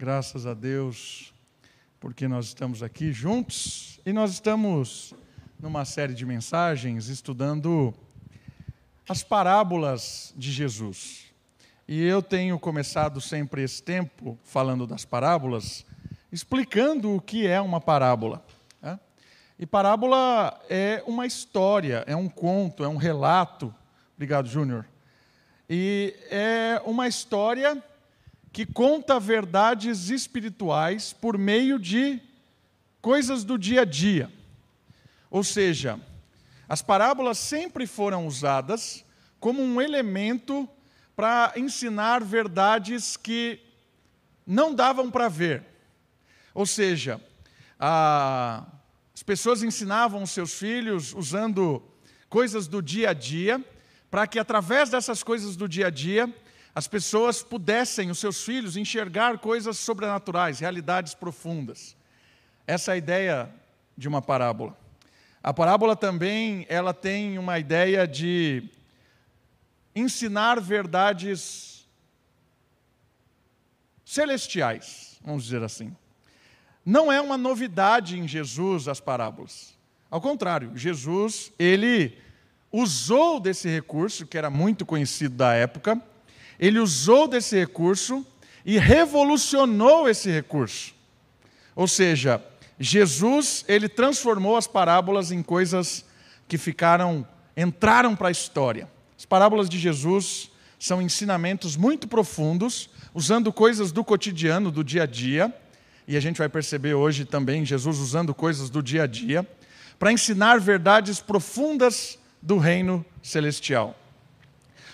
Graças a Deus, porque nós estamos aqui juntos e nós estamos numa série de mensagens estudando as parábolas de Jesus. E eu tenho começado sempre esse tempo falando das parábolas, explicando o que é uma parábola. Né? E parábola é uma história, é um conto, é um relato. Obrigado, Júnior. E é uma história que conta verdades espirituais por meio de coisas do dia a dia. Ou seja, as parábolas sempre foram usadas como um elemento para ensinar verdades que não davam para ver. Ou seja, a, as pessoas ensinavam os seus filhos usando coisas do dia a dia, para que através dessas coisas do dia a dia as pessoas pudessem, os seus filhos, enxergar coisas sobrenaturais, realidades profundas. Essa é a ideia de uma parábola. A parábola também, ela tem uma ideia de ensinar verdades celestiais, vamos dizer assim. Não é uma novidade em Jesus as parábolas. Ao contrário, Jesus, ele usou desse recurso, que era muito conhecido da época, ele usou desse recurso e revolucionou esse recurso. Ou seja, Jesus, ele transformou as parábolas em coisas que ficaram, entraram para a história. As parábolas de Jesus são ensinamentos muito profundos, usando coisas do cotidiano, do dia a dia, e a gente vai perceber hoje também Jesus usando coisas do dia a dia, para ensinar verdades profundas do reino celestial.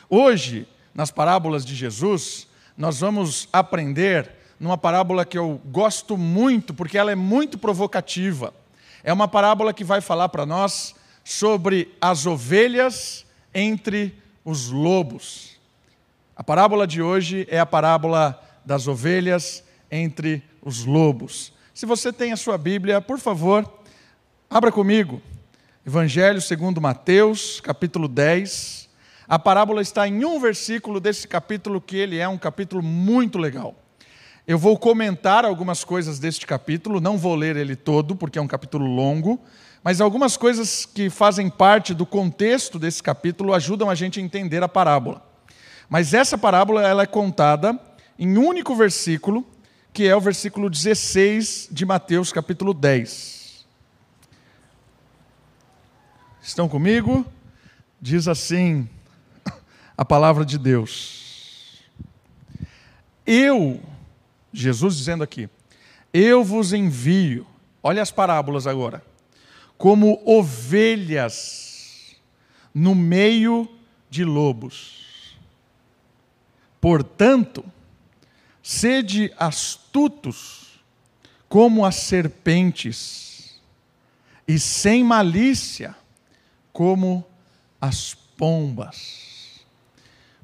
Hoje, nas parábolas de Jesus, nós vamos aprender numa parábola que eu gosto muito, porque ela é muito provocativa. É uma parábola que vai falar para nós sobre as ovelhas entre os lobos. A parábola de hoje é a parábola das ovelhas entre os lobos. Se você tem a sua Bíblia, por favor, abra comigo. Evangelho segundo Mateus, capítulo 10. A parábola está em um versículo desse capítulo, que ele é um capítulo muito legal. Eu vou comentar algumas coisas deste capítulo, não vou ler ele todo, porque é um capítulo longo, mas algumas coisas que fazem parte do contexto desse capítulo ajudam a gente a entender a parábola. Mas essa parábola ela é contada em um único versículo, que é o versículo 16 de Mateus, capítulo 10. Estão comigo? Diz assim: a palavra de Deus. Eu, Jesus dizendo aqui, eu vos envio, olha as parábolas agora, como ovelhas no meio de lobos. Portanto, sede astutos como as serpentes, e sem malícia como as pombas.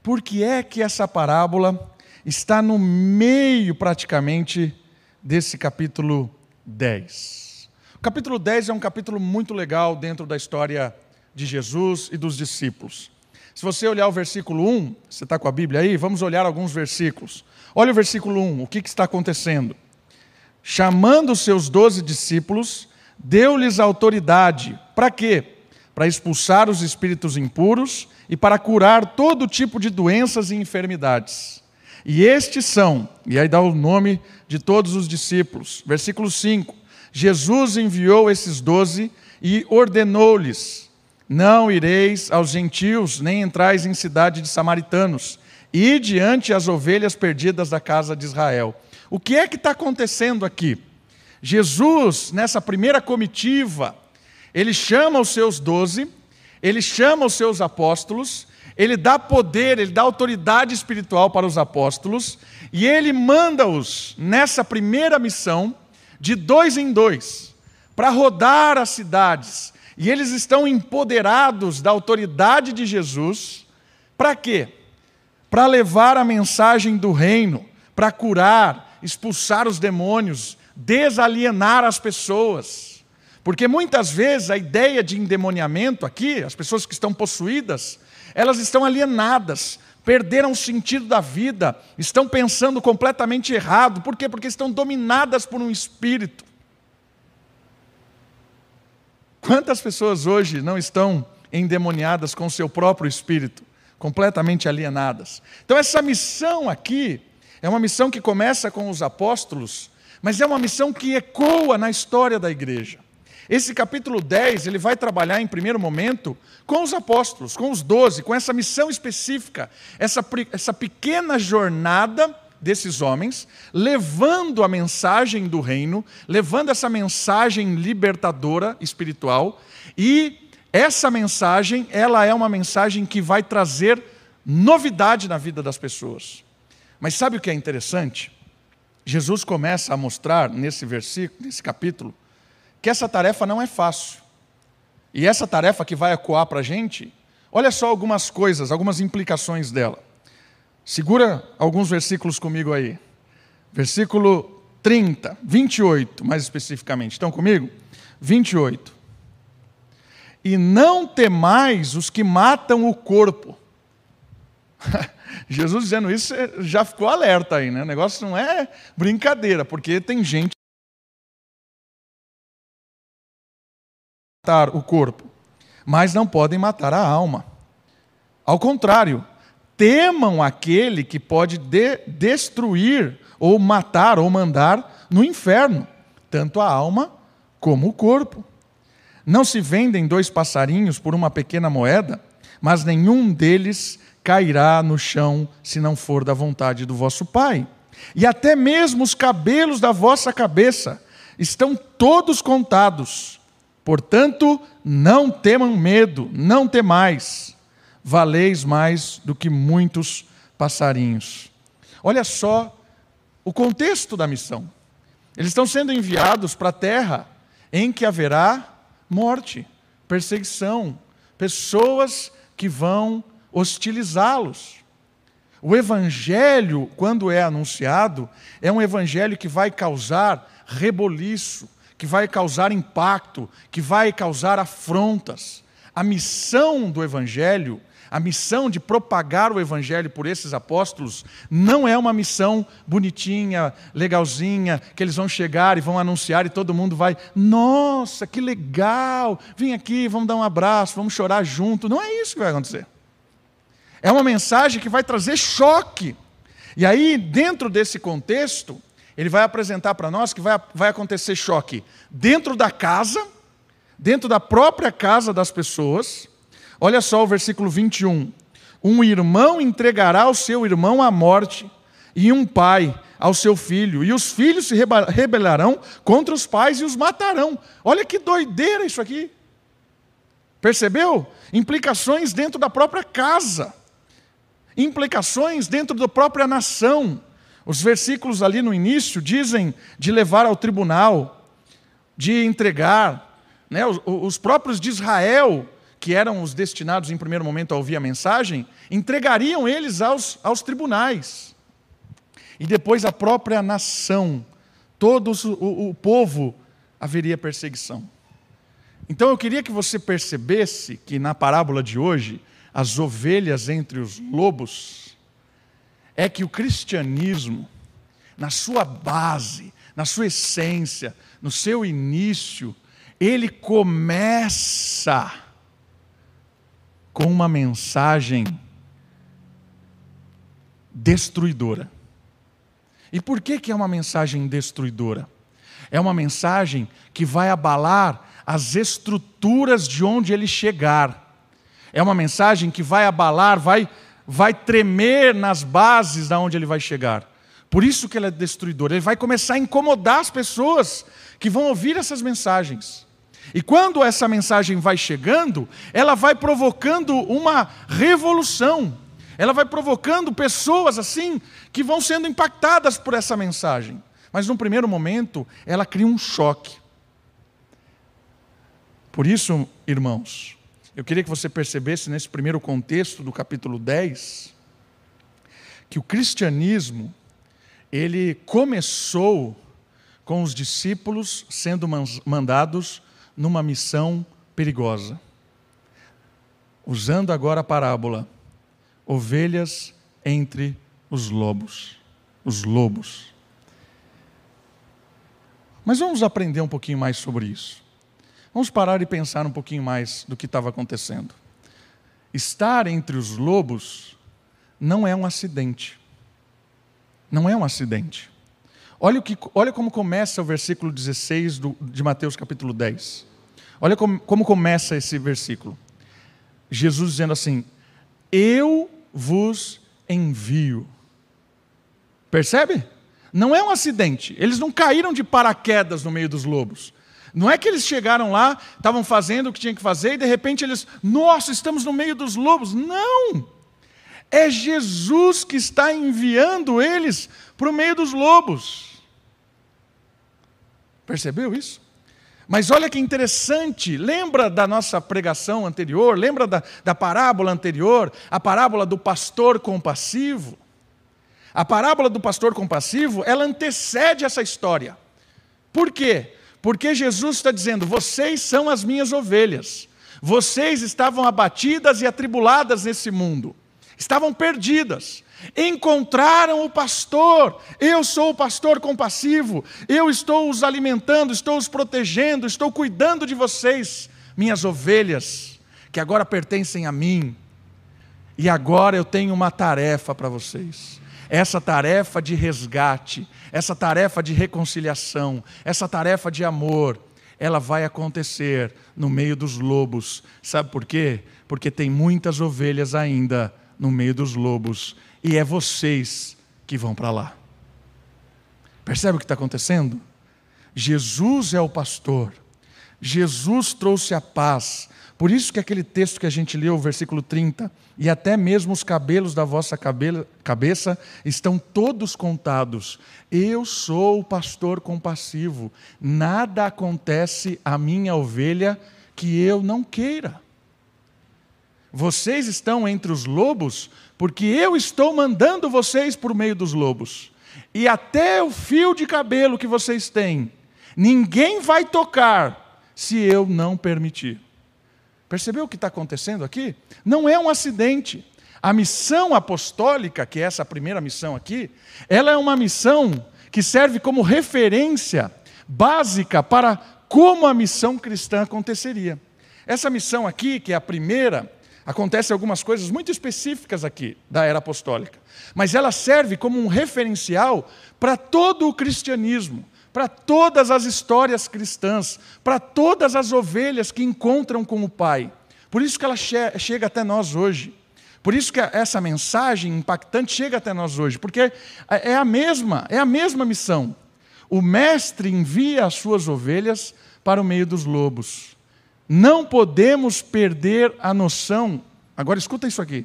Por que é que essa parábola está no meio praticamente desse capítulo 10? O capítulo 10 é um capítulo muito legal dentro da história de Jesus e dos discípulos. Se você olhar o versículo 1, você está com a Bíblia aí? Vamos olhar alguns versículos. Olha o versículo 1, o que, que está acontecendo? Chamando os seus doze discípulos, deu-lhes autoridade. Para quê? Para expulsar os espíritos impuros e para curar todo tipo de doenças e enfermidades. E estes são, e aí dá o nome de todos os discípulos. Versículo 5: Jesus enviou esses doze e ordenou-lhes: Não ireis aos gentios, nem entrais em cidade de samaritanos, e diante as ovelhas perdidas da casa de Israel. O que é que está acontecendo aqui? Jesus, nessa primeira comitiva, ele chama os seus doze ele chama os seus apóstolos, ele dá poder, ele dá autoridade espiritual para os apóstolos, e ele manda-os nessa primeira missão, de dois em dois, para rodar as cidades. E eles estão empoderados da autoridade de Jesus, para quê? Para levar a mensagem do reino, para curar, expulsar os demônios, desalienar as pessoas. Porque muitas vezes a ideia de endemoniamento aqui, as pessoas que estão possuídas, elas estão alienadas, perderam o sentido da vida, estão pensando completamente errado. Por quê? Porque estão dominadas por um espírito. Quantas pessoas hoje não estão endemoniadas com o seu próprio espírito, completamente alienadas? Então, essa missão aqui é uma missão que começa com os apóstolos, mas é uma missão que ecoa na história da igreja. Esse capítulo 10, ele vai trabalhar em primeiro momento com os apóstolos, com os doze, com essa missão específica, essa, essa pequena jornada desses homens, levando a mensagem do reino, levando essa mensagem libertadora espiritual, e essa mensagem, ela é uma mensagem que vai trazer novidade na vida das pessoas. Mas sabe o que é interessante? Jesus começa a mostrar nesse versículo, nesse capítulo, que essa tarefa não é fácil. E essa tarefa que vai ecoar para a gente, olha só algumas coisas, algumas implicações dela. Segura alguns versículos comigo aí. Versículo 30, 28, mais especificamente. Estão comigo? 28. E não temais os que matam o corpo. Jesus dizendo isso já ficou alerta aí, né? O negócio não é brincadeira, porque tem gente matar o corpo, mas não podem matar a alma. Ao contrário, temam aquele que pode de destruir ou matar ou mandar no inferno, tanto a alma como o corpo. Não se vendem dois passarinhos por uma pequena moeda, mas nenhum deles cairá no chão se não for da vontade do vosso Pai. E até mesmo os cabelos da vossa cabeça estão todos contados. Portanto, não temam medo, não temais, valeis mais do que muitos passarinhos. Olha só o contexto da missão. Eles estão sendo enviados para a terra em que haverá morte, perseguição, pessoas que vão hostilizá-los. O evangelho, quando é anunciado, é um evangelho que vai causar reboliço, que vai causar impacto, que vai causar afrontas. A missão do Evangelho, a missão de propagar o Evangelho por esses apóstolos, não é uma missão bonitinha, legalzinha, que eles vão chegar e vão anunciar e todo mundo vai, nossa, que legal, vem aqui, vamos dar um abraço, vamos chorar junto. Não é isso que vai acontecer. É uma mensagem que vai trazer choque. E aí, dentro desse contexto, ele vai apresentar para nós que vai, vai acontecer choque dentro da casa, dentro da própria casa das pessoas. Olha só o versículo 21. Um irmão entregará o seu irmão à morte, e um pai ao seu filho, e os filhos se rebelarão contra os pais e os matarão. Olha que doideira isso aqui. Percebeu? Implicações dentro da própria casa, implicações dentro da própria nação. Os versículos ali no início dizem de levar ao tribunal, de entregar. Né? Os, os próprios de Israel, que eram os destinados em primeiro momento a ouvir a mensagem, entregariam eles aos, aos tribunais. E depois a própria nação, todo o, o povo, haveria perseguição. Então eu queria que você percebesse que na parábola de hoje, as ovelhas entre os lobos, é que o cristianismo, na sua base, na sua essência, no seu início, ele começa com uma mensagem destruidora. E por que, que é uma mensagem destruidora? É uma mensagem que vai abalar as estruturas de onde ele chegar. É uma mensagem que vai abalar, vai vai tremer nas bases da onde ele vai chegar. Por isso que ele é destruidor. Ele vai começar a incomodar as pessoas que vão ouvir essas mensagens. E quando essa mensagem vai chegando, ela vai provocando uma revolução. Ela vai provocando pessoas assim que vão sendo impactadas por essa mensagem. Mas num primeiro momento, ela cria um choque. Por isso, irmãos, eu queria que você percebesse nesse primeiro contexto do capítulo 10 que o cristianismo ele começou com os discípulos sendo mandados numa missão perigosa. Usando agora a parábola, ovelhas entre os lobos. Os lobos. Mas vamos aprender um pouquinho mais sobre isso. Vamos parar e pensar um pouquinho mais do que estava acontecendo. Estar entre os lobos não é um acidente. Não é um acidente. Olha, o que, olha como começa o versículo 16 do, de Mateus capítulo 10. Olha como, como começa esse versículo. Jesus dizendo assim: Eu vos envio. Percebe? Não é um acidente. Eles não caíram de paraquedas no meio dos lobos. Não é que eles chegaram lá, estavam fazendo o que tinham que fazer e de repente eles, nossa, estamos no meio dos lobos. Não! É Jesus que está enviando eles para o meio dos lobos. Percebeu isso? Mas olha que interessante, lembra da nossa pregação anterior, lembra da, da parábola anterior, a parábola do pastor compassivo? A parábola do pastor compassivo, ela antecede essa história. Por quê? Porque Jesus está dizendo: vocês são as minhas ovelhas, vocês estavam abatidas e atribuladas nesse mundo, estavam perdidas, encontraram o pastor, eu sou o pastor compassivo, eu estou os alimentando, estou os protegendo, estou cuidando de vocês, minhas ovelhas, que agora pertencem a mim, e agora eu tenho uma tarefa para vocês essa tarefa de resgate, essa tarefa de reconciliação, essa tarefa de amor, ela vai acontecer no meio dos lobos. Sabe por quê? Porque tem muitas ovelhas ainda no meio dos lobos e é vocês que vão para lá. Percebe o que está acontecendo? Jesus é o pastor, Jesus trouxe a paz, por isso que aquele texto que a gente leu, o versículo 30, e até mesmo os cabelos da vossa cabeça estão todos contados. Eu sou o pastor compassivo. Nada acontece à minha ovelha que eu não queira. Vocês estão entre os lobos, porque eu estou mandando vocês por meio dos lobos. E até o fio de cabelo que vocês têm, ninguém vai tocar se eu não permitir. Percebeu o que está acontecendo aqui? Não é um acidente. A missão apostólica, que é essa primeira missão aqui, ela é uma missão que serve como referência básica para como a missão cristã aconteceria. Essa missão aqui, que é a primeira, acontece algumas coisas muito específicas aqui da era apostólica, mas ela serve como um referencial para todo o cristianismo para todas as histórias cristãs, para todas as ovelhas que encontram com o Pai. Por isso que ela che chega até nós hoje. Por isso que essa mensagem impactante chega até nós hoje, porque é a mesma, é a mesma missão. O mestre envia as suas ovelhas para o meio dos lobos. Não podemos perder a noção, agora escuta isso aqui,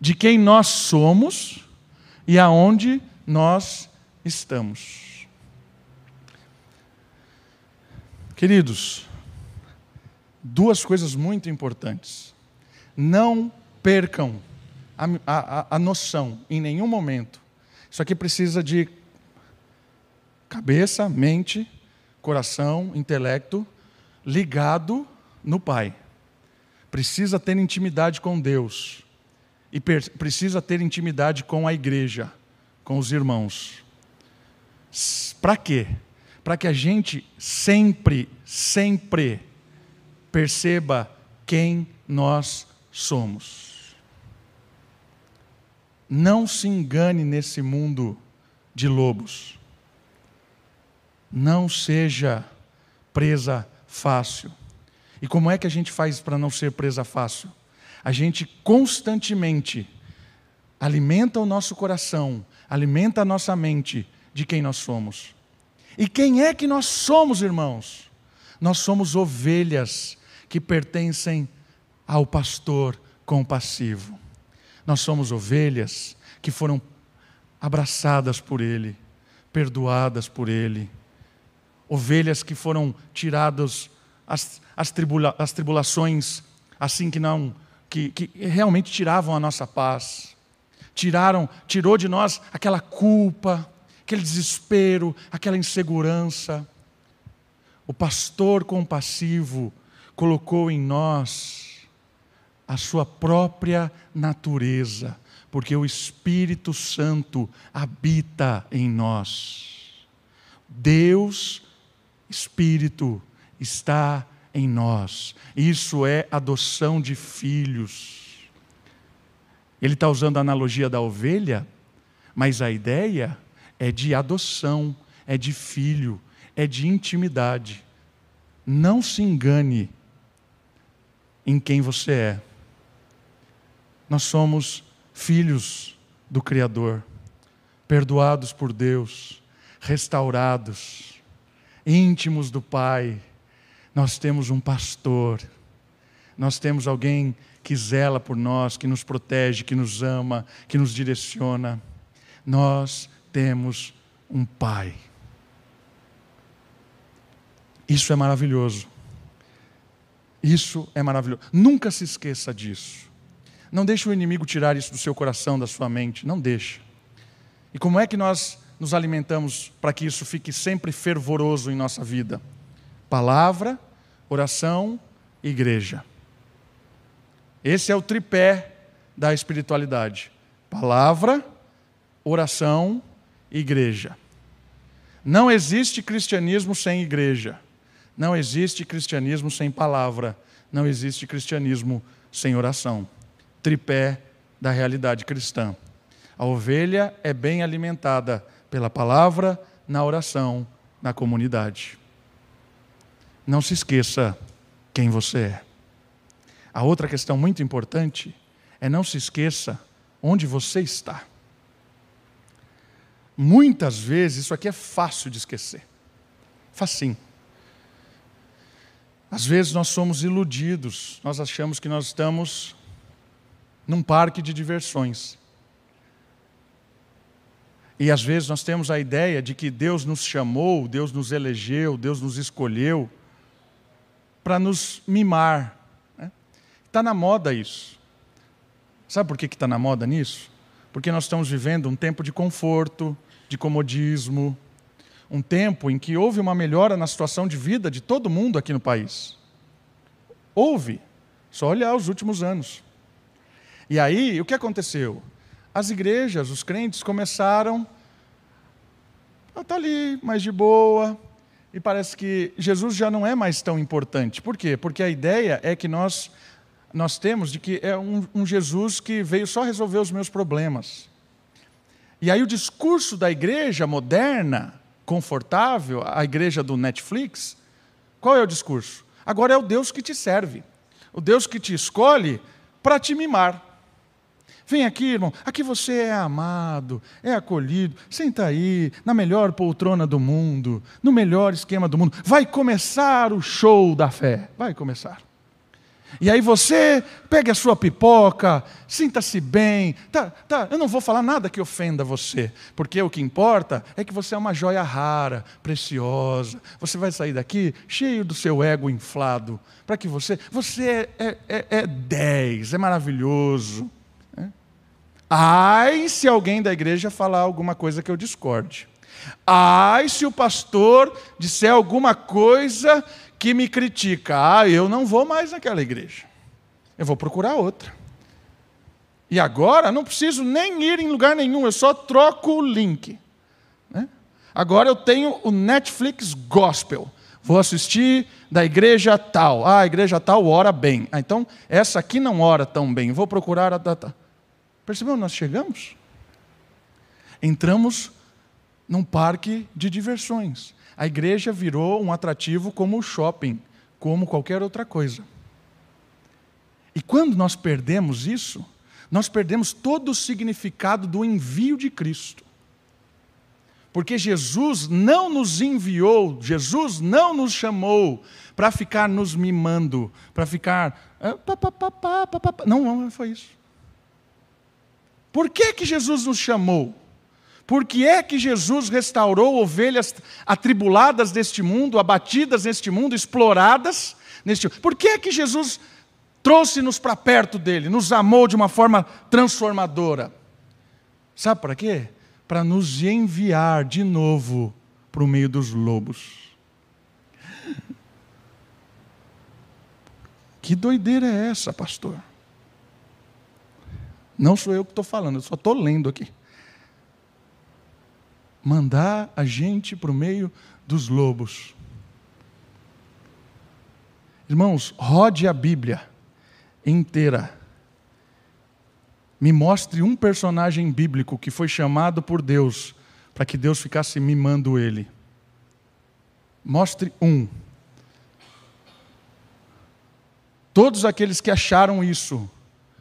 de quem nós somos e aonde nós estamos. Queridos, duas coisas muito importantes. Não percam a, a, a noção em nenhum momento. Isso aqui precisa de cabeça, mente, coração, intelecto ligado no Pai. Precisa ter intimidade com Deus. E precisa ter intimidade com a igreja, com os irmãos. Para quê? Para que a gente sempre, sempre perceba quem nós somos. Não se engane nesse mundo de lobos. Não seja presa fácil. E como é que a gente faz para não ser presa fácil? A gente constantemente alimenta o nosso coração, alimenta a nossa mente de quem nós somos. E quem é que nós somos, irmãos? Nós somos ovelhas que pertencem ao pastor compassivo. Nós somos ovelhas que foram abraçadas por Ele, perdoadas por Ele. Ovelhas que foram tiradas as, as, tribula, as tribulações assim que não, que, que realmente tiravam a nossa paz. Tiraram, tirou de nós aquela culpa, aquele desespero, aquela insegurança. O pastor compassivo colocou em nós a sua própria natureza, porque o Espírito Santo habita em nós. Deus, Espírito, está em nós. Isso é adoção de filhos. Ele está usando a analogia da ovelha, mas a ideia é de adoção, é de filho, é de intimidade. Não se engane em quem você é. Nós somos filhos do Criador, perdoados por Deus, restaurados, íntimos do Pai. Nós temos um pastor, nós temos alguém que zela por nós, que nos protege, que nos ama, que nos direciona. Nós temos um Pai. Isso é maravilhoso. Isso é maravilhoso. Nunca se esqueça disso. Não deixe o inimigo tirar isso do seu coração, da sua mente. Não deixe. E como é que nós nos alimentamos para que isso fique sempre fervoroso em nossa vida? Palavra, oração, igreja. Esse é o tripé da espiritualidade: palavra, oração, igreja. Não existe cristianismo sem igreja. Não existe cristianismo sem palavra. Não existe cristianismo sem oração. Tripé da realidade cristã. A ovelha é bem alimentada pela palavra, na oração, na comunidade. Não se esqueça quem você é. A outra questão muito importante é não se esqueça onde você está. Muitas vezes isso aqui é fácil de esquecer. Facinho. Às vezes nós somos iludidos, nós achamos que nós estamos num parque de diversões. E às vezes nós temos a ideia de que Deus nos chamou, Deus nos elegeu, Deus nos escolheu para nos mimar, Está na moda isso. Sabe por que está na moda nisso? Porque nós estamos vivendo um tempo de conforto, de comodismo, um tempo em que houve uma melhora na situação de vida de todo mundo aqui no país. Houve, só olhar os últimos anos. E aí, o que aconteceu? As igrejas, os crentes começaram a estar tá ali, mais de boa, e parece que Jesus já não é mais tão importante. Por quê? Porque a ideia é que nós nós temos de que é um, um Jesus que veio só resolver os meus problemas. E aí o discurso da igreja moderna, confortável, a igreja do Netflix, qual é o discurso? Agora é o Deus que te serve, o Deus que te escolhe para te mimar. Vem aqui, irmão, aqui você é amado, é acolhido, senta aí, na melhor poltrona do mundo, no melhor esquema do mundo. Vai começar o show da fé, vai começar. E aí você pegue a sua pipoca, sinta-se bem. Tá, tá, eu não vou falar nada que ofenda você, porque o que importa é que você é uma joia rara, preciosa. Você vai sair daqui cheio do seu ego inflado, para que você. Você é, é, é 10, é maravilhoso. É? Ai, se alguém da igreja falar alguma coisa que eu discorde. Ai, se o pastor disser alguma coisa que me critica, ah, eu não vou mais naquela igreja. Eu vou procurar outra. E agora não preciso nem ir em lugar nenhum, eu só troco o link. Né? Agora eu tenho o Netflix Gospel. Vou assistir da igreja tal. Ah, a igreja tal ora bem. Ah, então, essa aqui não ora tão bem. Vou procurar a data. Percebeu? Nós chegamos. Entramos num parque de diversões. A igreja virou um atrativo como o shopping, como qualquer outra coisa. E quando nós perdemos isso, nós perdemos todo o significado do envio de Cristo. Porque Jesus não nos enviou, Jesus não nos chamou para ficar nos mimando, para ficar. Ah, não, não foi isso. Por que, que Jesus nos chamou? Por que é que Jesus restaurou ovelhas atribuladas deste mundo, abatidas neste mundo, exploradas neste Por que é que Jesus trouxe-nos para perto dele, nos amou de uma forma transformadora? Sabe para quê? Para nos enviar de novo para o meio dos lobos. Que doideira é essa, pastor? Não sou eu que estou falando, eu só estou lendo aqui. Mandar a gente para o meio dos lobos. Irmãos, rode a Bíblia inteira. Me mostre um personagem bíblico que foi chamado por Deus para que Deus ficasse mimando ele. Mostre um. Todos aqueles que acharam isso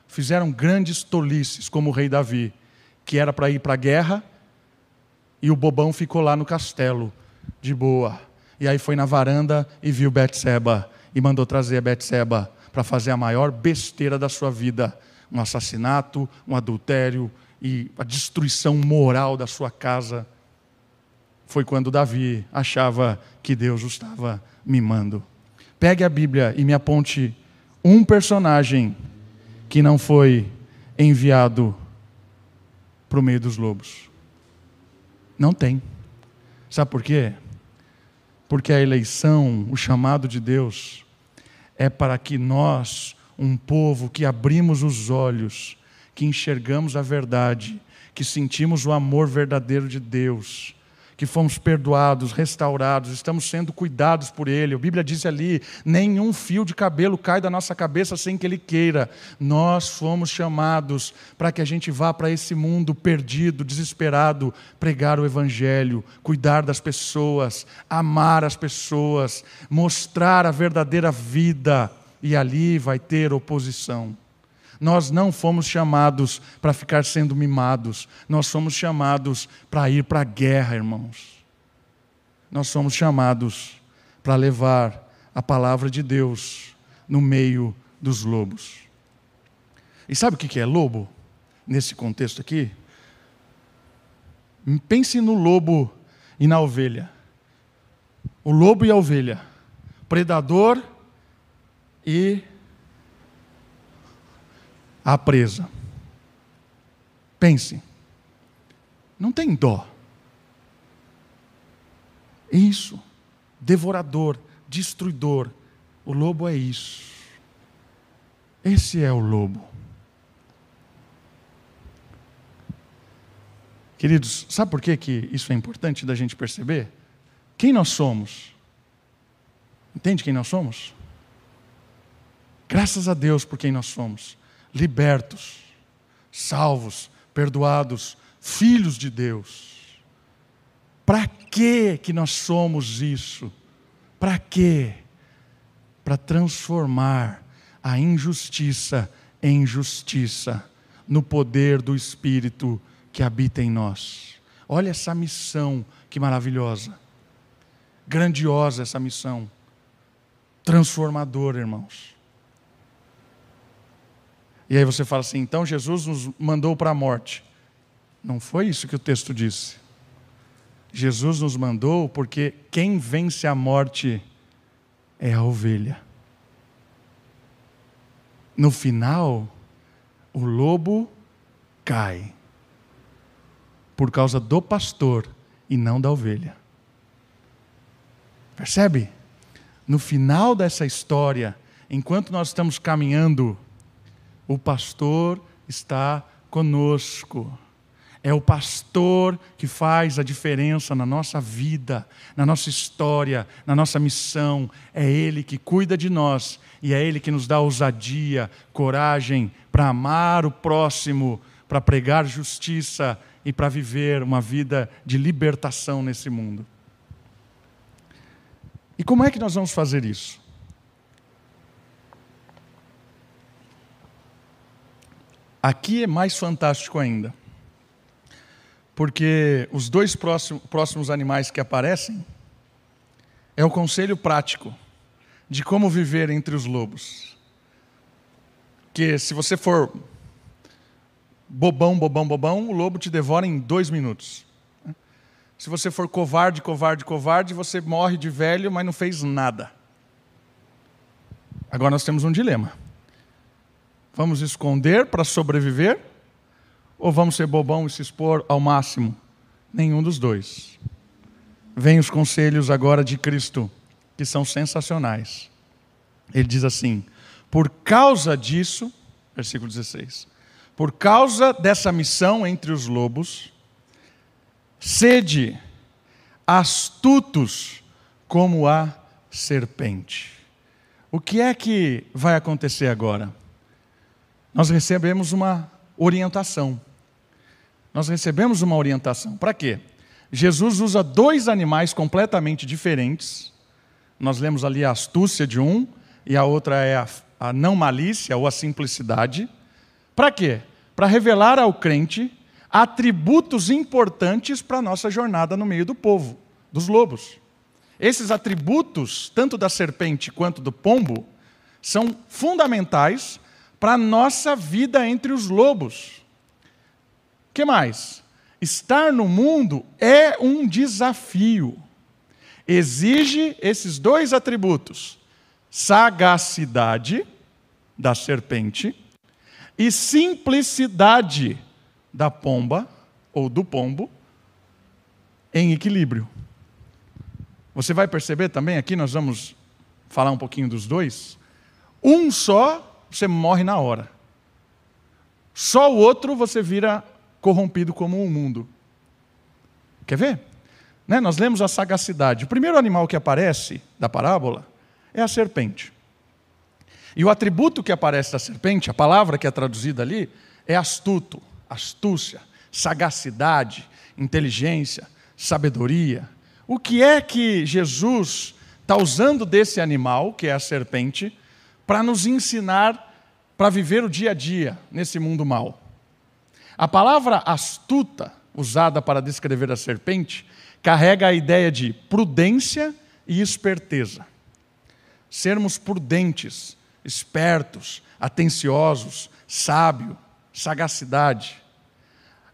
fizeram grandes tolices, como o rei Davi, que era para ir para a guerra e o bobão ficou lá no castelo, de boa. E aí foi na varanda e viu Betseba e mandou trazer a Betseba para fazer a maior besteira da sua vida, um assassinato, um adultério e a destruição moral da sua casa. Foi quando Davi achava que Deus o estava mimando. Pegue a Bíblia e me aponte um personagem que não foi enviado para o meio dos lobos. Não tem. Sabe por quê? Porque a eleição, o chamado de Deus, é para que nós, um povo que abrimos os olhos, que enxergamos a verdade, que sentimos o amor verdadeiro de Deus, que fomos perdoados, restaurados, estamos sendo cuidados por Ele. A Bíblia diz ali: nenhum fio de cabelo cai da nossa cabeça sem que Ele queira. Nós fomos chamados para que a gente vá para esse mundo perdido, desesperado, pregar o Evangelho, cuidar das pessoas, amar as pessoas, mostrar a verdadeira vida. E ali vai ter oposição. Nós não fomos chamados para ficar sendo mimados, nós somos chamados para ir para a guerra, irmãos. Nós somos chamados para levar a palavra de Deus no meio dos lobos. E sabe o que é lobo nesse contexto aqui? Pense no lobo e na ovelha. O lobo e a ovelha, predador e a presa. Pense, não tem dó. Isso, devorador, destruidor. O lobo é isso. Esse é o lobo. Queridos, sabe por que, que isso é importante da gente perceber? Quem nós somos? Entende quem nós somos? Graças a Deus por quem nós somos libertos, salvos, perdoados, filhos de Deus. Para que que nós somos isso? Para quê? Para transformar a injustiça em justiça no poder do Espírito que habita em nós. Olha essa missão que maravilhosa. Grandiosa essa missão. Transformadora, irmãos. E aí você fala assim: então Jesus nos mandou para a morte. Não foi isso que o texto disse. Jesus nos mandou porque quem vence a morte é a ovelha. No final, o lobo cai por causa do pastor e não da ovelha. Percebe? No final dessa história, enquanto nós estamos caminhando o pastor está conosco. É o pastor que faz a diferença na nossa vida, na nossa história, na nossa missão. É Ele que cuida de nós e é Ele que nos dá ousadia, coragem para amar o próximo, para pregar justiça e para viver uma vida de libertação nesse mundo. E como é que nós vamos fazer isso? Aqui é mais fantástico ainda. Porque os dois próximos animais que aparecem é o conselho prático de como viver entre os lobos. Que se você for bobão, bobão, bobão, o lobo te devora em dois minutos. Se você for covarde, covarde, covarde, você morre de velho, mas não fez nada. Agora nós temos um dilema. Vamos esconder para sobreviver? Ou vamos ser bobão e se expor ao máximo? Nenhum dos dois. Vem os conselhos agora de Cristo, que são sensacionais. Ele diz assim: Por causa disso, versículo 16, por causa dessa missão entre os lobos, sede astutos como a serpente. O que é que vai acontecer agora? Nós recebemos uma orientação. Nós recebemos uma orientação. Para quê? Jesus usa dois animais completamente diferentes. Nós lemos ali a astúcia de um e a outra é a, a não malícia ou a simplicidade. Para quê? Para revelar ao crente atributos importantes para a nossa jornada no meio do povo, dos lobos. Esses atributos, tanto da serpente quanto do pombo, são fundamentais para a nossa vida entre os lobos. O que mais? Estar no mundo é um desafio. Exige esses dois atributos: sagacidade da serpente e simplicidade da pomba ou do pombo em equilíbrio. Você vai perceber também, aqui nós vamos falar um pouquinho dos dois. Um só, você morre na hora. Só o outro você vira corrompido como o um mundo. Quer ver? Né? Nós lemos a sagacidade. O primeiro animal que aparece da parábola é a serpente. E o atributo que aparece da serpente, a palavra que é traduzida ali, é astuto, astúcia, sagacidade, inteligência, sabedoria, o que é que Jesus está usando desse animal, que é a serpente, para nos ensinar para viver o dia a dia nesse mundo mal? A palavra astuta, usada para descrever a serpente, carrega a ideia de prudência e esperteza. Sermos prudentes, espertos, atenciosos, sábio, sagacidade.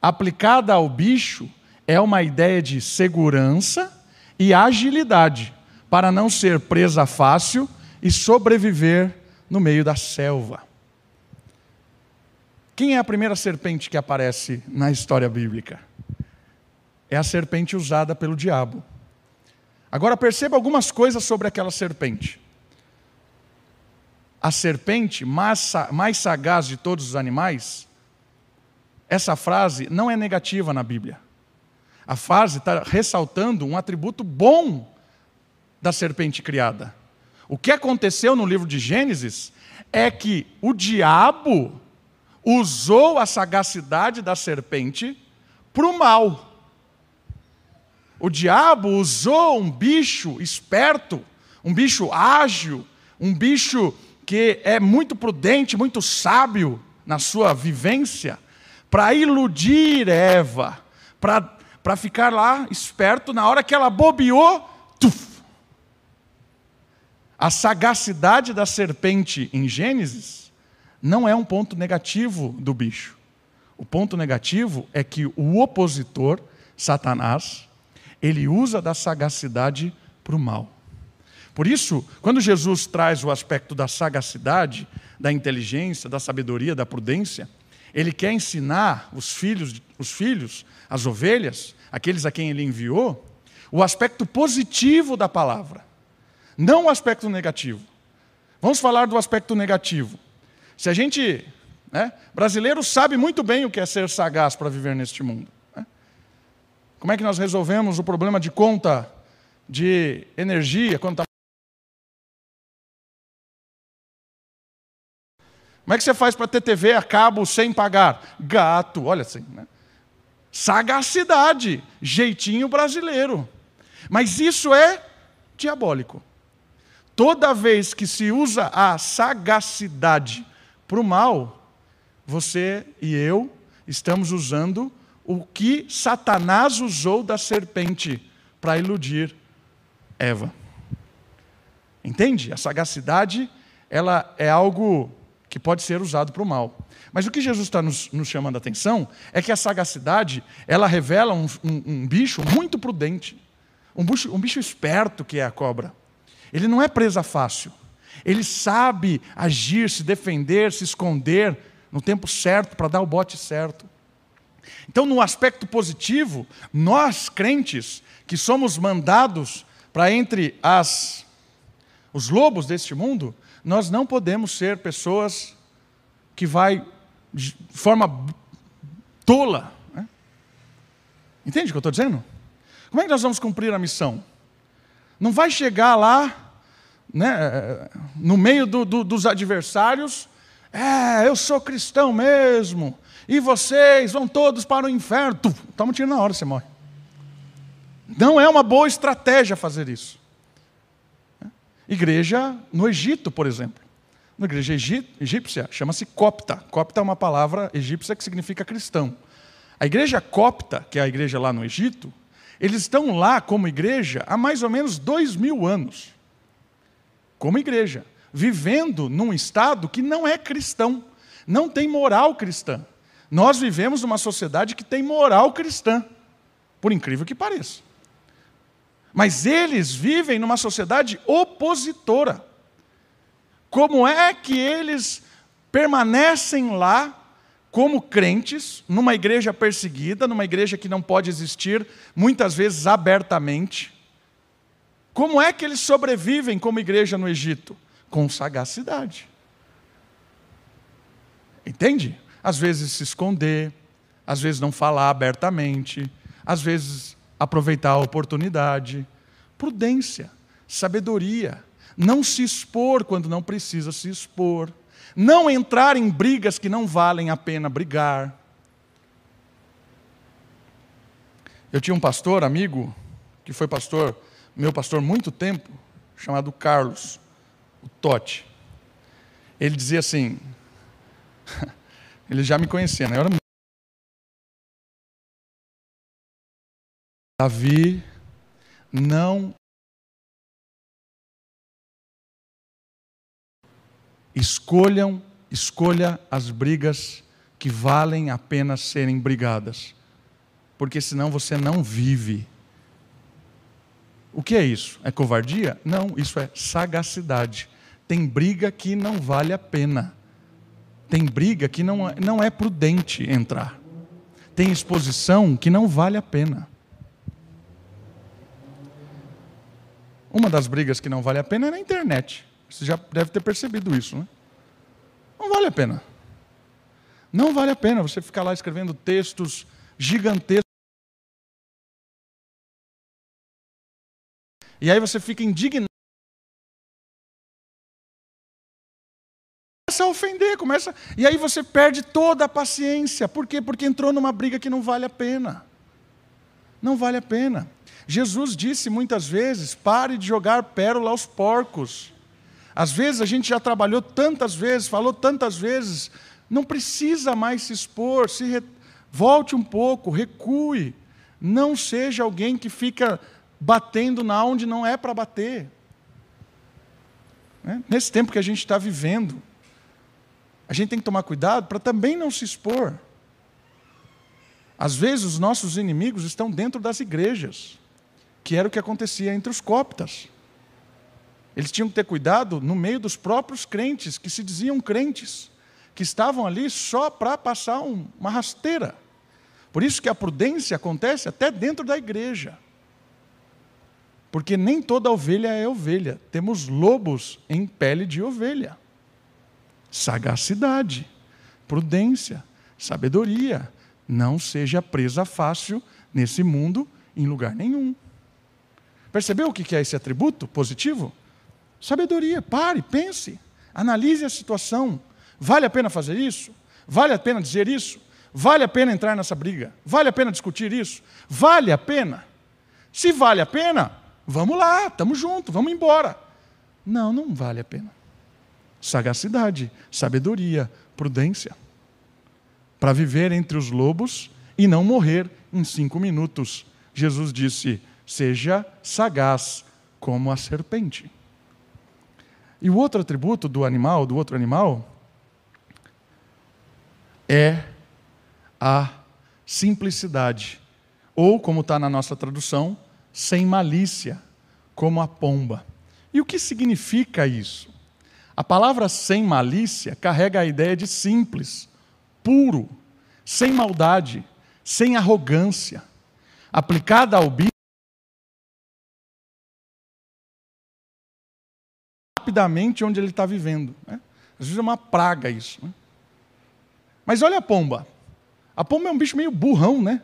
Aplicada ao bicho, é uma ideia de segurança e agilidade, para não ser presa fácil e sobreviver no meio da selva. Quem é a primeira serpente que aparece na história bíblica? É a serpente usada pelo diabo. Agora perceba algumas coisas sobre aquela serpente. A serpente mais, sagaz de todos os animais, essa frase não é negativa na Bíblia. A frase está ressaltando um atributo bom da serpente criada. O que aconteceu no livro de Gênesis é que o diabo usou a sagacidade da serpente para o mal. O diabo usou um bicho esperto, um bicho ágil, um bicho que é muito prudente, muito sábio na sua vivência, para iludir Eva, para ficar lá esperto na hora que ela bobeou, tuf. A sagacidade da serpente em Gênesis não é um ponto negativo do bicho. O ponto negativo é que o opositor, Satanás, ele usa da sagacidade para o mal. Por isso, quando Jesus traz o aspecto da sagacidade, da inteligência, da sabedoria, da prudência, ele quer ensinar os filhos, os filhos, as ovelhas, aqueles a quem ele enviou, o aspecto positivo da palavra, não o aspecto negativo. Vamos falar do aspecto negativo. Se a gente, né, brasileiro sabe muito bem o que é ser sagaz para viver neste mundo. Né? Como é que nós resolvemos o problema de conta de energia quando está Como é que você faz para ter TV a cabo sem pagar? Gato, olha assim. Né? Sagacidade, jeitinho brasileiro. Mas isso é diabólico. Toda vez que se usa a sagacidade para o mal, você e eu estamos usando o que Satanás usou da serpente para iludir Eva. Entende? A sagacidade, ela é algo que pode ser usado para o mal. Mas o que Jesus está nos, nos, chamando a atenção é que a sagacidade, ela revela um, um, um bicho muito prudente, um bicho, um bicho esperto que é a cobra. Ele não é presa fácil. Ele sabe agir, se defender, se esconder no tempo certo para dar o bote certo. Então, no aspecto positivo, nós crentes que somos mandados para entre as os lobos deste mundo, nós não podemos ser pessoas que vai de forma tola. Né? Entende o que eu estou dizendo? Como é que nós vamos cumprir a missão? Não vai chegar lá, né, no meio do, do, dos adversários, é, eu sou cristão mesmo, e vocês vão todos para o inferno. Toma um tiro na hora, você morre. Não é uma boa estratégia fazer isso. Igreja no Egito, por exemplo. Na igreja egípcia chama-se copta. Copta é uma palavra egípcia que significa cristão. A igreja copta, que é a igreja lá no Egito, eles estão lá como igreja há mais ou menos dois mil anos. Como igreja. Vivendo num estado que não é cristão. Não tem moral cristã. Nós vivemos numa sociedade que tem moral cristã. Por incrível que pareça. Mas eles vivem numa sociedade opositora. Como é que eles permanecem lá como crentes, numa igreja perseguida, numa igreja que não pode existir, muitas vezes abertamente? Como é que eles sobrevivem como igreja no Egito? Com sagacidade. Entende? Às vezes se esconder, às vezes não falar abertamente, às vezes aproveitar a oportunidade, prudência, sabedoria, não se expor quando não precisa se expor, não entrar em brigas que não valem a pena brigar. Eu tinha um pastor, amigo, que foi pastor, meu pastor muito tempo, chamado Carlos, o Tote. Ele dizia assim, ele já me conhecia, né? Eu era Davi não escolham, escolha as brigas que valem a pena serem brigadas. Porque senão você não vive. O que é isso? É covardia? Não, isso é sagacidade. Tem briga que não vale a pena. Tem briga que não, não é prudente entrar. Tem exposição que não vale a pena. Uma das brigas que não vale a pena é na internet. Você já deve ter percebido isso, né? Não vale a pena. Não vale a pena você ficar lá escrevendo textos gigantescos. E aí você fica indignado. Começa a ofender, começa. E aí você perde toda a paciência. Por quê? Porque entrou numa briga que não vale a pena. Não vale a pena. Jesus disse muitas vezes: pare de jogar pérola aos porcos. Às vezes a gente já trabalhou tantas vezes, falou tantas vezes, não precisa mais se expor, se re... volte um pouco, recue. Não seja alguém que fica batendo na onde não é para bater. Né? Nesse tempo que a gente está vivendo, a gente tem que tomar cuidado para também não se expor. Às vezes os nossos inimigos estão dentro das igrejas que era o que acontecia entre os coptas. Eles tinham que ter cuidado no meio dos próprios crentes, que se diziam crentes, que estavam ali só para passar um, uma rasteira. Por isso que a prudência acontece até dentro da igreja. Porque nem toda ovelha é ovelha. Temos lobos em pele de ovelha. Sagacidade, prudência, sabedoria. Não seja presa fácil nesse mundo em lugar nenhum. Percebeu o que é esse atributo positivo? Sabedoria. Pare, pense, analise a situação. Vale a pena fazer isso? Vale a pena dizer isso? Vale a pena entrar nessa briga? Vale a pena discutir isso? Vale a pena? Se vale a pena, vamos lá, estamos juntos, vamos embora. Não, não vale a pena. Sagacidade, sabedoria, prudência. Para viver entre os lobos e não morrer em cinco minutos. Jesus disse: seja sagaz como a serpente. E o outro atributo do animal, do outro animal, é a simplicidade. Ou, como está na nossa tradução, sem malícia, como a pomba. E o que significa isso? A palavra sem malícia carrega a ideia de simples, puro, sem maldade, sem arrogância. Aplicada ao bicho, rapidamente onde ele está vivendo. Né? Às vezes é uma praga isso. Né? Mas olha a pomba. A pomba é um bicho meio burrão, né?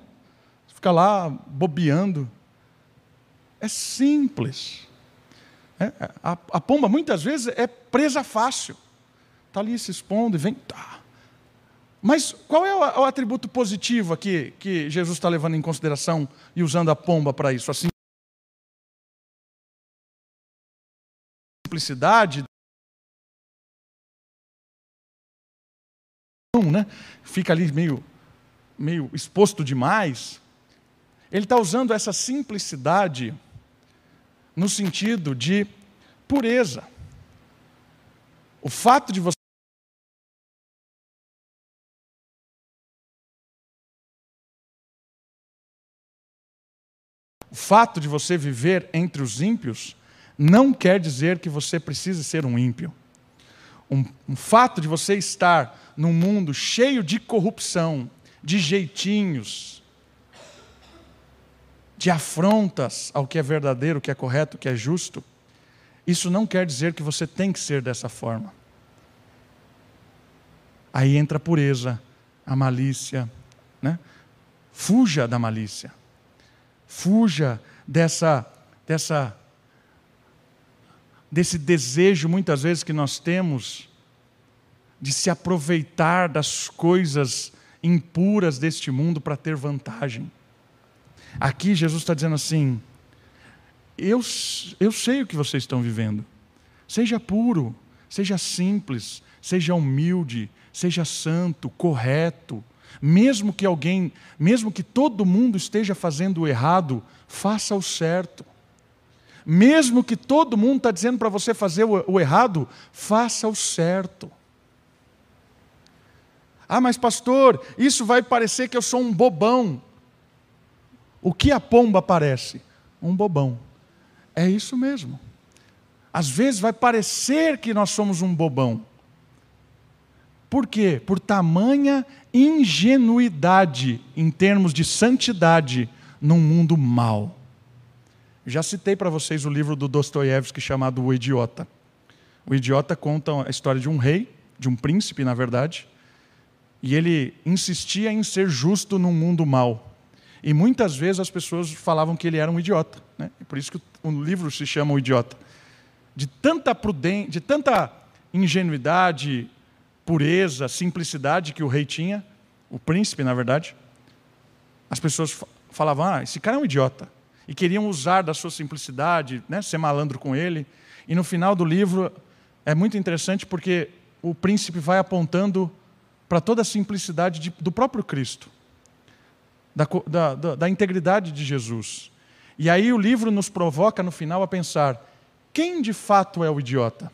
Fica lá bobeando. É simples. É, a, a, pomba muitas vezes é presa fácil. Está ali se expondo e vem. Tá. Mas qual é o, o atributo positivo aqui que Jesus está levando em consideração e usando a pomba para isso? Assim, simplicidade. Né? Fica ali meio meio exposto demais, ele está usando essa simplicidade no sentido de pureza. O fato de você O fato de você viver entre os ímpios não quer dizer que você precise ser um ímpio. Um, um fato de você estar num mundo cheio de corrupção, de jeitinhos, de afrontas ao que é verdadeiro, o que é correto, o que é justo, isso não quer dizer que você tem que ser dessa forma. Aí entra a pureza, a malícia. Né? Fuja da malícia. Fuja dessa, dessa, desse desejo, muitas vezes, que nós temos de se aproveitar das coisas impuras deste mundo para ter vantagem. Aqui Jesus está dizendo assim: eu, eu sei o que vocês estão vivendo. Seja puro, seja simples, seja humilde, seja santo, correto. Mesmo que alguém, mesmo que todo mundo esteja fazendo o errado, faça o certo. Mesmo que todo mundo está dizendo para você fazer o, o errado, faça o certo. Ah, mas pastor, isso vai parecer que eu sou um bobão. O que a pomba parece? Um bobão. É isso mesmo. Às vezes vai parecer que nós somos um bobão. Por quê? Por tamanha ingenuidade em termos de santidade num mundo mau. Já citei para vocês o livro do Dostoiévski chamado O Idiota. O Idiota conta a história de um rei, de um príncipe, na verdade, e ele insistia em ser justo num mundo mau. E muitas vezes as pessoas falavam que ele era um idiota. Né? Por isso que o livro se chama O Idiota. De tanta prudência, de tanta ingenuidade, pureza, simplicidade que o rei tinha, o príncipe, na verdade, as pessoas falavam: ah, esse cara é um idiota. E queriam usar da sua simplicidade, né, ser malandro com ele. E no final do livro é muito interessante porque o príncipe vai apontando para toda a simplicidade de, do próprio Cristo, da, da, da integridade de Jesus. E aí o livro nos provoca no final a pensar: quem de fato é o idiota?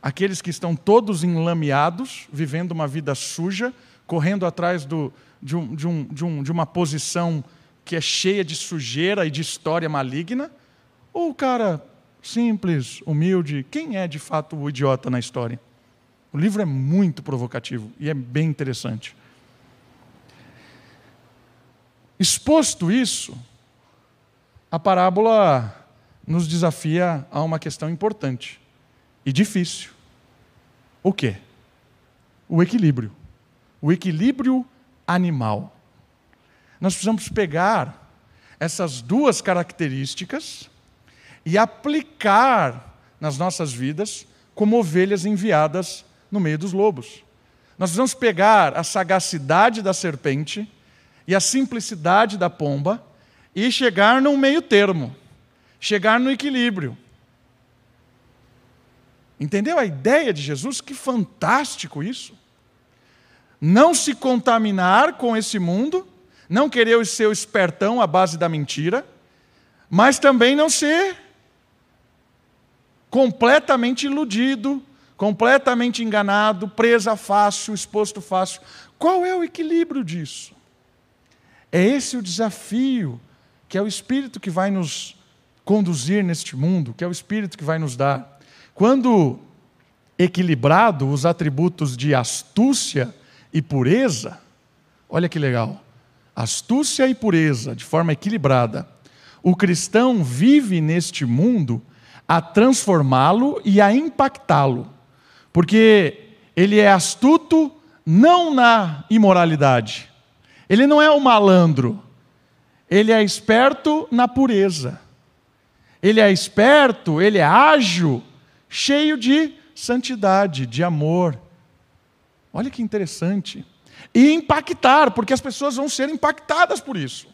Aqueles que estão todos enlameados, vivendo uma vida suja, correndo atrás do, de, um, de, um, de, um, de uma posição que é cheia de sujeira e de história maligna? Ou o cara simples, humilde, quem é de fato o idiota na história? O livro é muito provocativo e é bem interessante. Exposto isso, a parábola nos desafia a uma questão importante e difícil. O quê? O equilíbrio. O equilíbrio animal. Nós precisamos pegar essas duas características e aplicar nas nossas vidas como ovelhas enviadas no meio dos lobos. Nós precisamos pegar a sagacidade da serpente e a simplicidade da pomba e chegar num meio termo, chegar no equilíbrio. Entendeu a ideia de Jesus? Que fantástico isso! Não se contaminar com esse mundo, não querer ser o espertão à base da mentira, mas também não ser completamente iludido completamente enganado, presa fácil, exposto fácil. Qual é o equilíbrio disso? É esse o desafio que é o Espírito que vai nos conduzir neste mundo, que é o Espírito que vai nos dar. Quando equilibrado os atributos de astúcia e pureza, olha que legal, astúcia e pureza de forma equilibrada, o cristão vive neste mundo a transformá-lo e a impactá-lo. Porque ele é astuto não na imoralidade. Ele não é um malandro. Ele é esperto na pureza. Ele é esperto, ele é ágil, cheio de santidade, de amor. Olha que interessante. E impactar, porque as pessoas vão ser impactadas por isso.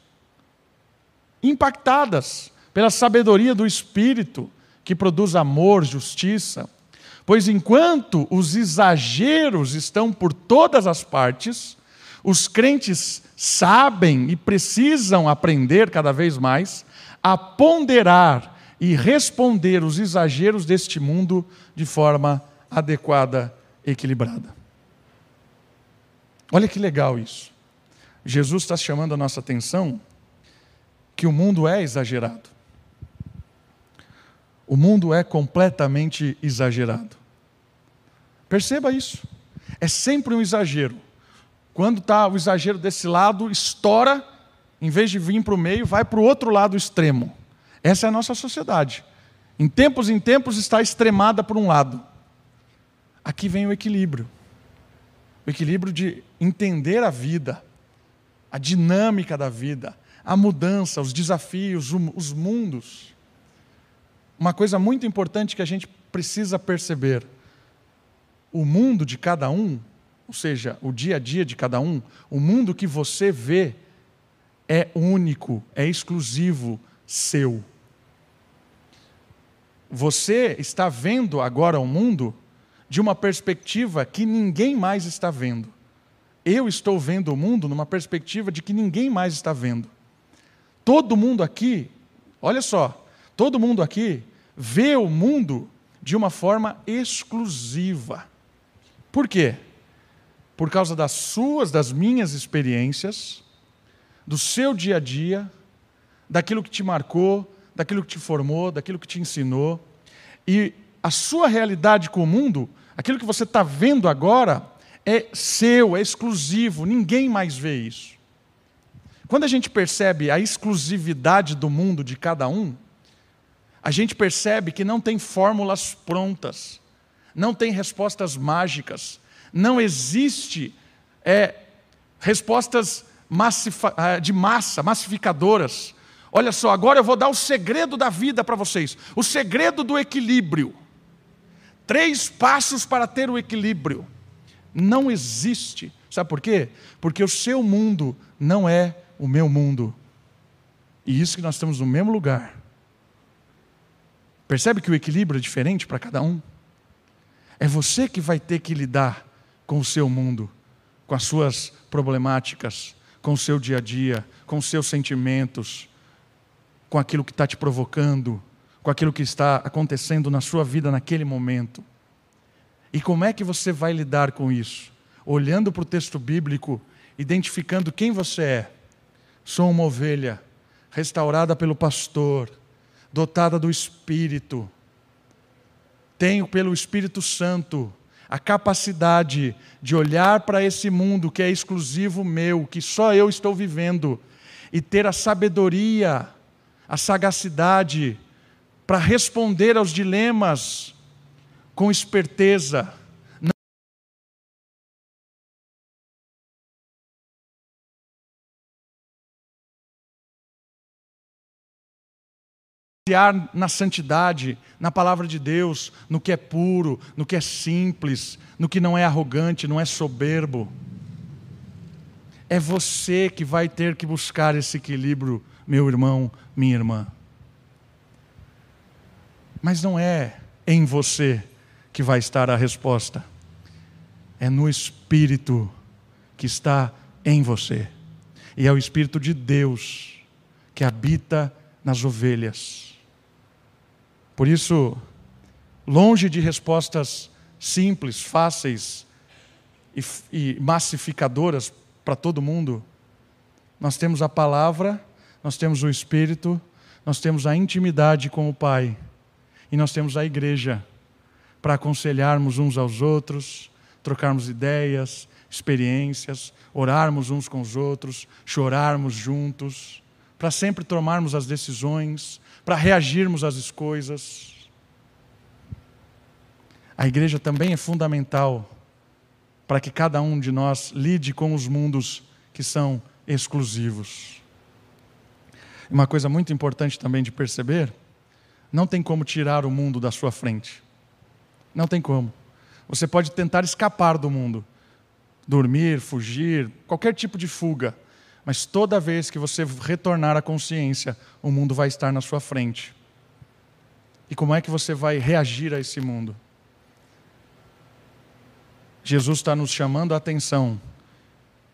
Impactadas pela sabedoria do Espírito, que produz amor, justiça. Pois enquanto os exageros estão por todas as partes, os crentes sabem e precisam aprender cada vez mais a ponderar e responder os exageros deste mundo de forma adequada, equilibrada. Olha que legal isso. Jesus está chamando a nossa atenção que o mundo é exagerado. O mundo é completamente exagerado. Perceba isso. É sempre um exagero. Quando está o exagero desse lado, estoura, em vez de vir para o meio, vai para o outro lado extremo. Essa é a nossa sociedade. Em tempos em tempos está extremada por um lado. Aqui vem o equilíbrio. O equilíbrio de entender a vida, a dinâmica da vida, a mudança, os desafios, os mundos. Uma coisa muito importante que a gente precisa perceber: o mundo de cada um, ou seja, o dia a dia de cada um, o mundo que você vê é único, é exclusivo seu. Você está vendo agora o mundo de uma perspectiva que ninguém mais está vendo. Eu estou vendo o mundo numa perspectiva de que ninguém mais está vendo. Todo mundo aqui, olha só, Todo mundo aqui vê o mundo de uma forma exclusiva. Por quê? Por causa das suas, das minhas experiências, do seu dia a dia, daquilo que te marcou, daquilo que te formou, daquilo que te ensinou. E a sua realidade com o mundo, aquilo que você está vendo agora, é seu, é exclusivo, ninguém mais vê isso. Quando a gente percebe a exclusividade do mundo de cada um, a gente percebe que não tem fórmulas prontas, não tem respostas mágicas, não existe é, respostas ah, de massa, massificadoras. Olha só, agora eu vou dar o segredo da vida para vocês, o segredo do equilíbrio. Três passos para ter o equilíbrio. Não existe. Sabe por quê? Porque o seu mundo não é o meu mundo. E isso que nós estamos no mesmo lugar. Percebe que o equilíbrio é diferente para cada um? É você que vai ter que lidar com o seu mundo, com as suas problemáticas, com o seu dia a dia, com os seus sentimentos, com aquilo que está te provocando, com aquilo que está acontecendo na sua vida naquele momento. E como é que você vai lidar com isso? Olhando para o texto bíblico, identificando quem você é. Sou uma ovelha, restaurada pelo pastor dotada do Espírito. Tenho pelo Espírito Santo a capacidade de olhar para esse mundo que é exclusivo meu, que só eu estou vivendo, e ter a sabedoria, a sagacidade para responder aos dilemas com esperteza basear na santidade, na palavra de Deus, no que é puro, no que é simples, no que não é arrogante, não é soberbo. É você que vai ter que buscar esse equilíbrio, meu irmão, minha irmã. Mas não é em você que vai estar a resposta, é no Espírito que está em você, e é o Espírito de Deus que habita nas ovelhas. Por isso, longe de respostas simples, fáceis e, e massificadoras para todo mundo, nós temos a palavra, nós temos o Espírito, nós temos a intimidade com o Pai e nós temos a igreja para aconselharmos uns aos outros, trocarmos ideias, experiências, orarmos uns com os outros, chorarmos juntos, para sempre tomarmos as decisões, para reagirmos às coisas. A igreja também é fundamental para que cada um de nós lide com os mundos que são exclusivos. Uma coisa muito importante também de perceber: não tem como tirar o mundo da sua frente. Não tem como. Você pode tentar escapar do mundo, dormir, fugir, qualquer tipo de fuga, mas toda vez que você retornar à consciência, o mundo vai estar na sua frente. E como é que você vai reagir a esse mundo? Jesus está nos chamando a atenção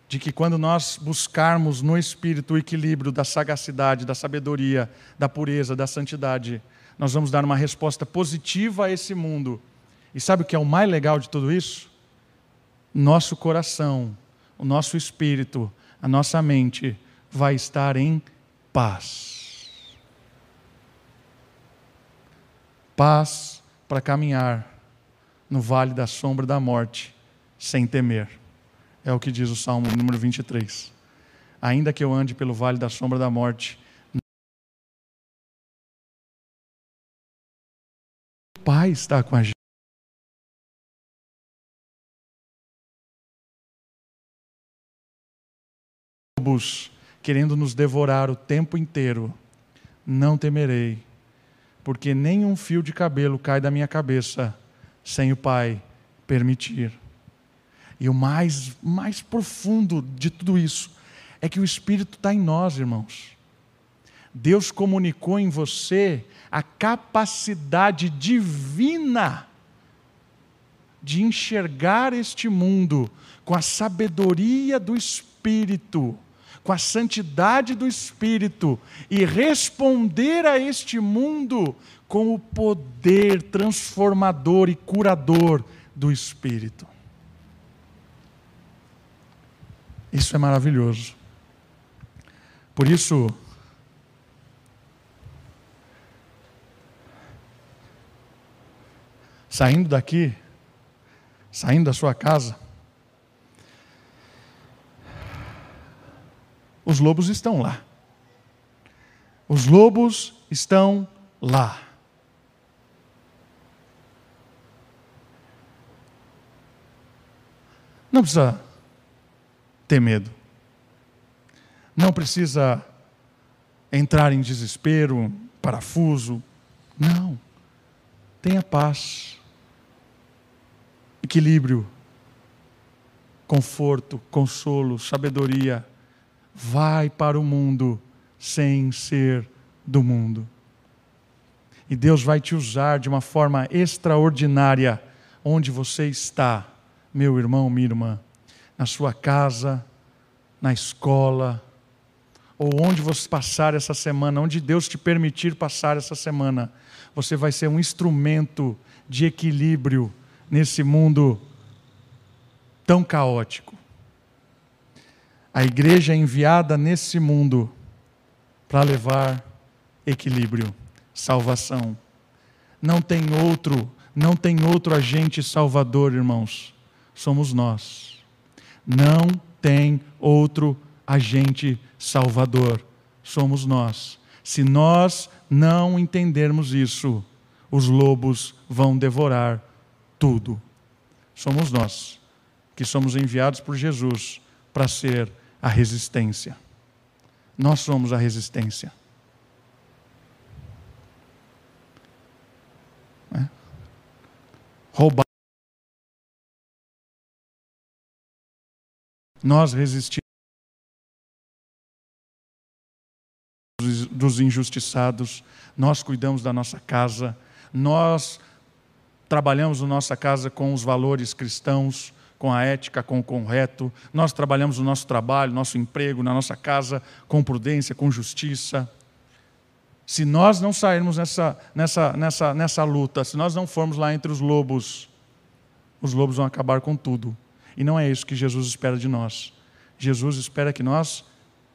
de que quando nós buscarmos no Espírito o equilíbrio da sagacidade, da sabedoria, da pureza, da santidade, nós vamos dar uma resposta positiva a esse mundo. E sabe o que é o mais legal de tudo isso? Nosso coração, o nosso espírito, a nossa mente vai estar em paz. Paz para caminhar no vale da sombra da morte sem temer. É o que diz o Salmo número 23. Ainda que eu ande pelo vale da sombra da morte, Pai está com a gente. querendo nos devorar o tempo inteiro, não temerei, porque nenhum fio de cabelo cai da minha cabeça sem o Pai permitir. E o mais, mais profundo de tudo isso é que o Espírito está em nós, irmãos. Deus comunicou em você a capacidade divina de enxergar este mundo com a sabedoria do Espírito, com a santidade do Espírito e responder a este mundo com o poder transformador e curador do Espírito. Isso é maravilhoso. Por isso, saindo daqui, saindo da sua casa, os lobos estão lá. Os lobos estão lá. Não precisa ter medo. Não precisa entrar em desespero, parafuso. Não. Tenha paz, equilíbrio, conforto, consolo, sabedoria. Vai para o mundo sem ser do mundo. E Deus vai te usar de uma forma extraordinária onde você está, meu irmão, minha irmã na sua casa, na escola, ou onde você passar essa semana, onde Deus te permitir passar essa semana, você vai ser um instrumento de equilíbrio nesse mundo tão caótico. A igreja é enviada nesse mundo para levar equilíbrio, salvação. Não tem outro, não tem outro agente salvador, irmãos. Somos nós. Não tem outro agente salvador. Somos nós. Se nós não entendermos isso, os lobos vão devorar tudo. Somos nós que somos enviados por Jesus para ser a resistência. Nós somos a resistência. É? Roubar. Nós resistimos dos injustiçados, nós cuidamos da nossa casa, nós trabalhamos na nossa casa com os valores cristãos, com a ética, com o correto, nós trabalhamos no nosso trabalho, nosso emprego, na nossa casa, com prudência, com justiça. Se nós não sairmos nessa, nessa, nessa, nessa luta, se nós não formos lá entre os lobos, os lobos vão acabar com tudo. E não é isso que Jesus espera de nós. Jesus espera que nós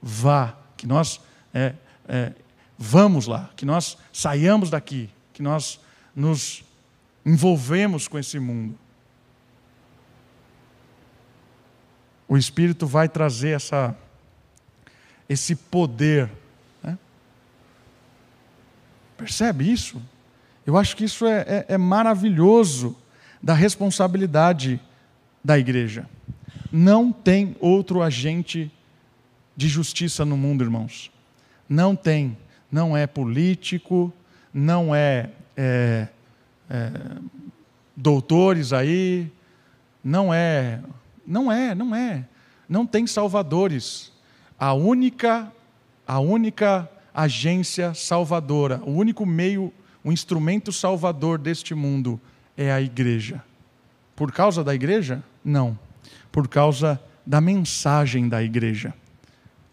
vá, que nós é, é, vamos lá, que nós saiamos daqui, que nós nos envolvemos com esse mundo. O Espírito vai trazer essa, esse poder. Né? Percebe isso? Eu acho que isso é, é, é maravilhoso da responsabilidade da igreja. Não tem outro agente de justiça no mundo, irmãos. Não tem. Não é político, não é, é, é doutores aí, não é, não é, não é. Não tem salvadores. A única, a única agência salvadora, o único meio, o instrumento salvador deste mundo é a igreja. Por causa da igreja? Não. Por causa da mensagem da igreja,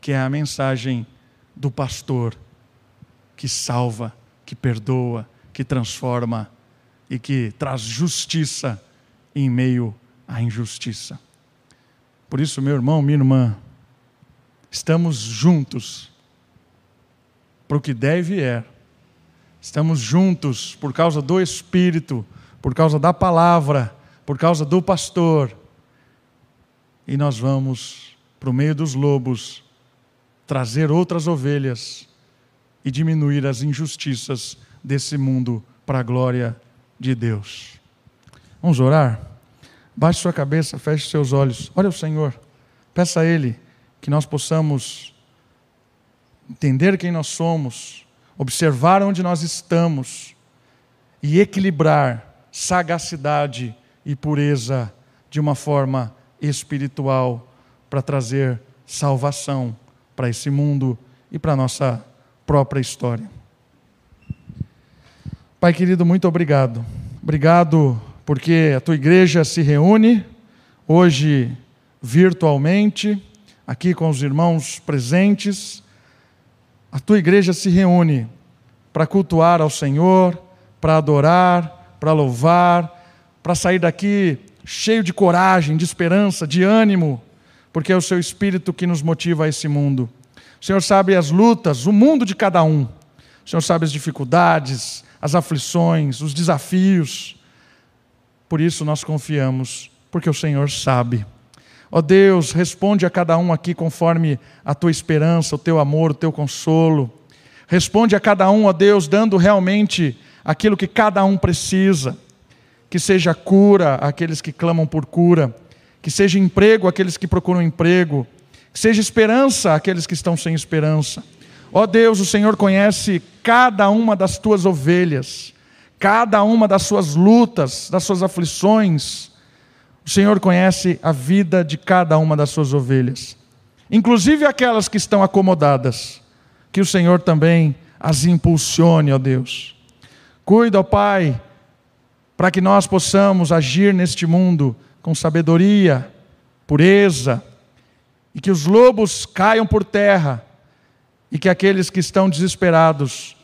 que é a mensagem do pastor que salva, que perdoa, que transforma e que traz justiça em meio à injustiça. Por isso, meu irmão, minha irmã, estamos juntos para o que deve e é. Estamos juntos por causa do Espírito, por causa da palavra, por causa do pastor. E nós vamos para o meio dos lobos trazer outras ovelhas e diminuir as injustiças desse mundo para a glória de Deus. Vamos orar? Baixe sua cabeça, feche seus olhos. Olha o Senhor. Peça a Ele que nós possamos entender quem nós somos, observar onde nós estamos e equilibrar sagacidade e pureza de uma forma espiritual para trazer salvação para esse mundo e para a nossa própria história. Pai querido, muito obrigado. Obrigado porque a tua igreja se reúne hoje virtualmente, aqui com os irmãos presentes. A tua igreja se reúne para cultuar ao Senhor, para adorar, para louvar, para sair daqui cheio de coragem, de esperança, de ânimo, porque é o seu espírito que nos motiva a esse mundo. O Senhor sabe as lutas, o mundo de cada um. O Senhor sabe as dificuldades, as aflições, os desafios. Por isso nós confiamos, porque o Senhor sabe. Ó oh Deus, responde a cada um aqui conforme a tua esperança, o teu amor, o teu consolo. Responde a cada um, ó oh Deus, dando realmente aquilo que cada um precisa que seja cura àqueles que clamam por cura, que seja emprego àqueles que procuram emprego, que seja esperança àqueles que estão sem esperança. Ó Deus, o Senhor conhece cada uma das tuas ovelhas, cada uma das suas lutas, das suas aflições. O Senhor conhece a vida de cada uma das suas ovelhas, inclusive aquelas que estão acomodadas. Que o Senhor também as impulsione, ó Deus. Cuida, ó Pai, para que nós possamos agir neste mundo com sabedoria, pureza, e que os lobos caiam por terra, e que aqueles que estão desesperados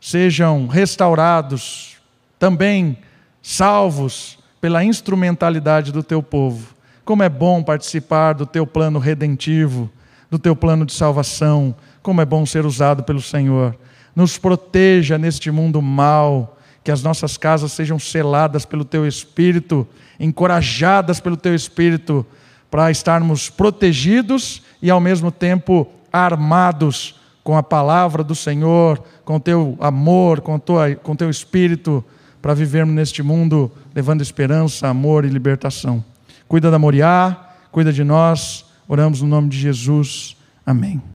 sejam restaurados, também salvos pela instrumentalidade do teu povo. Como é bom participar do teu plano redentivo, do teu plano de salvação, como é bom ser usado pelo Senhor. Nos proteja neste mundo mal que as nossas casas sejam seladas pelo Teu Espírito, encorajadas pelo Teu Espírito, para estarmos protegidos e ao mesmo tempo armados com a palavra do Senhor, com o Teu amor, com o Teu Espírito, para vivermos neste mundo levando esperança, amor e libertação. Cuida da Moriá, cuida de nós, oramos no nome de Jesus. Amém.